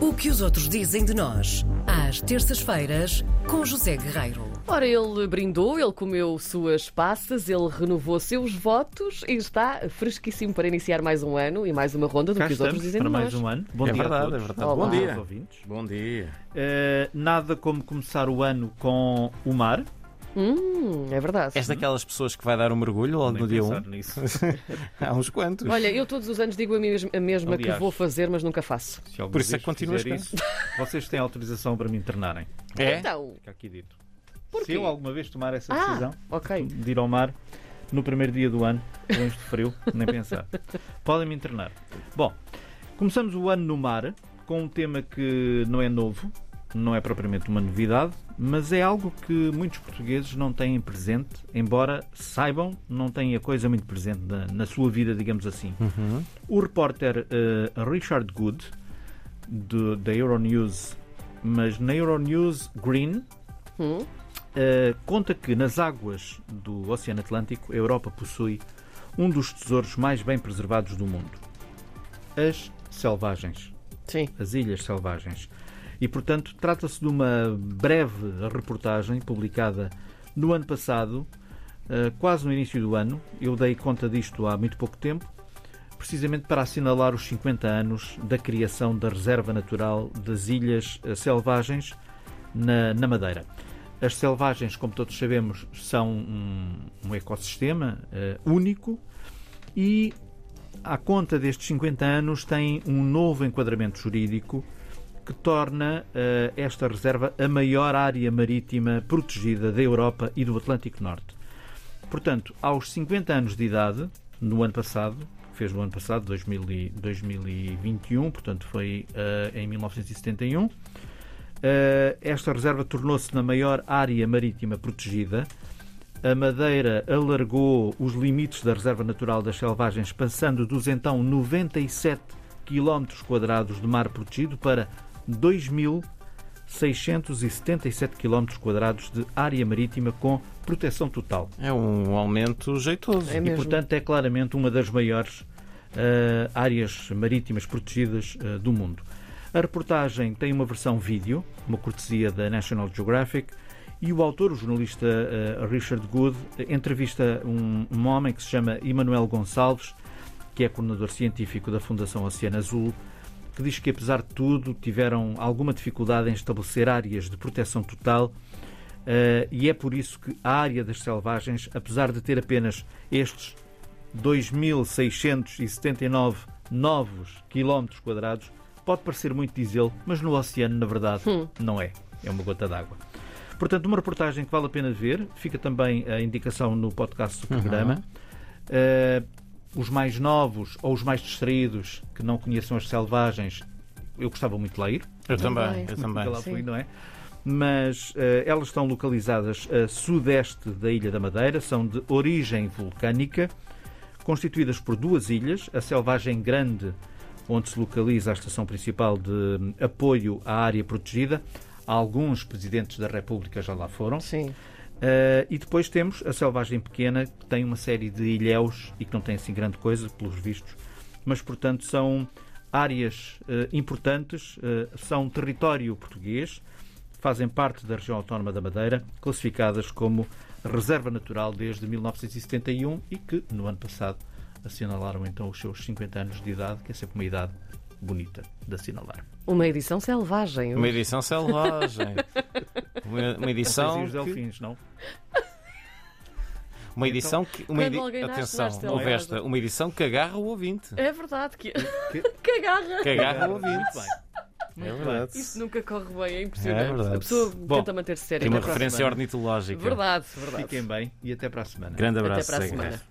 O que os outros dizem de nós, às terças-feiras, com José Guerreiro. Ora, ele brindou, ele comeu suas passas, ele renovou seus votos e está fresquíssimo para iniciar mais um ano e mais uma ronda do Cá que os outros dizem para de mais nós. um ano. Bom É dia verdade, a todos. é verdade. Olá. Bom dia. aos ouvintes. Bom dia. Eh, nada como começar o ano com o mar. Hum, é verdade. És daquelas pessoas que vai dar um mergulho logo Nem no dia 1? pensar nisso. Há uns quantos. Olha, eu todos os anos digo a, mim mesma- a mesma que Aliás. vou fazer, mas nunca faço. Por isso é que continuas isso, Vocês têm autorização para me internarem. É? Então, Fica aqui dito. Porquê? Se eu alguma vez tomar essa ah, decisão ok. de ir ao mar no primeiro dia do ano, longe de frio, nem pensar. Podem me internar. Bom, começamos o ano no mar com um tema que não é novo, não é propriamente uma novidade, mas é algo que muitos portugueses não têm presente, embora saibam, não têm a coisa muito presente na, na sua vida, digamos assim. Uhum. O repórter eh, Richard Good, do- da Euronews, mas na Euronews Green, Hum, Uh, conta que nas águas do Oceano Atlântico, a Europa possui um dos tesouros mais bem preservados do mundo: as selvagens, sim. as ilhas selvagens. E, portanto, trata-se de uma breve reportagem publicada no ano passado, uh, quase no início do ano. Eu dei conta disto há muito pouco tempo, precisamente para assinalar os 50 anos da criação da Reserva Natural das Ilhas uh, Selvagens na, na Madeira. As selvagens, como todos sabemos, são um, um ecossistema eh, único e, à conta destes 50 anos, tem um novo enquadramento jurídico que torna eh, esta reserva a maior área marítima protegida da Europa e do Atlântico Norte. Portanto, aos 50 anos de idade, no ano passado, fez no ano passado, 2000 e- 2021, portanto foi eh, em 1971, Uh, esta reserva tornou-se na maior área marítima protegida. A Madeira alargou os limites da Reserva Natural das Selvagens, passando dos então 97 km quadrados de mar protegido para 2.677 km quadrados de área marítima com proteção total. É um aumento jeitoso. É E, portanto, é claramente uma das maiores eh, áreas marítimas protegidas eh, do mundo. A reportagem tem uma versão vídeo, uma cortesia da National Geographic, e o autor, o jornalista eh, Richard Good, entrevista um, um homem que se chama Emanuel Gonçalves, que é coordenador científico da Fundação Oceano Azul, que diz que, apesar de tudo, tiveram alguma dificuldade em estabelecer áreas de proteção total eh, e é por isso que a área das selvagens, apesar de ter apenas estes 2.679 novos quilómetros quadrados, pode parecer muito dizê-lo, mas no oceano, na verdade, não é. É uma gota d'água. Portanto, uma reportagem que vale a pena ver. Fica também a indicação no podcast do programa. Eh, os mais novos ou os mais distraídos que não conheçam as selvagens, eu gostava muito de ler. Eu também, Também. eu Nunca lá também. fui, não é? Mas eh, elas estão localizadas a sudeste da Ilha da Madeira, são de origem vulcânica, constituídas por duas ilhas, a Selvagem Grande, onde se localiza a estação principal de hum, apoio à área protegida. Alguns presidentes da República já lá foram. Sim. Uh, e depois temos a Selvagem Pequena, que tem uma série de ilhéus e que não tem assim grande coisa, pelos vistos, mas portanto são áreas uh, importantes, uh, são território português, fazem parte da região autónoma da Madeira, classificadas como reserva natural desde 1971 e que no ano passado assinalaram então os seus 50 anos de idade, que é sempre uma idade bonita de assinalar. Uma edição selvagem. Uma edição selvagem. Uma, uma edição. Os que- delfins, não? Uma edição que. Uma Quando edi- alguém nasce, Atenção, nasce houve esta. Uma edição que agarra o ouvinte. É verdade que, Que- que agarra. Que agarra o Muito ouvinte. bem. É Muito verdade. Isso nunca corre bem, é impressionante. É verdade. a pessoa Bom, tenta manter-se séria. Tem uma Até para a referência semana. ornitológica. Verdade, verdade. Fiquem bem e até para a semana. Grande Até abraço. para a Zé semana.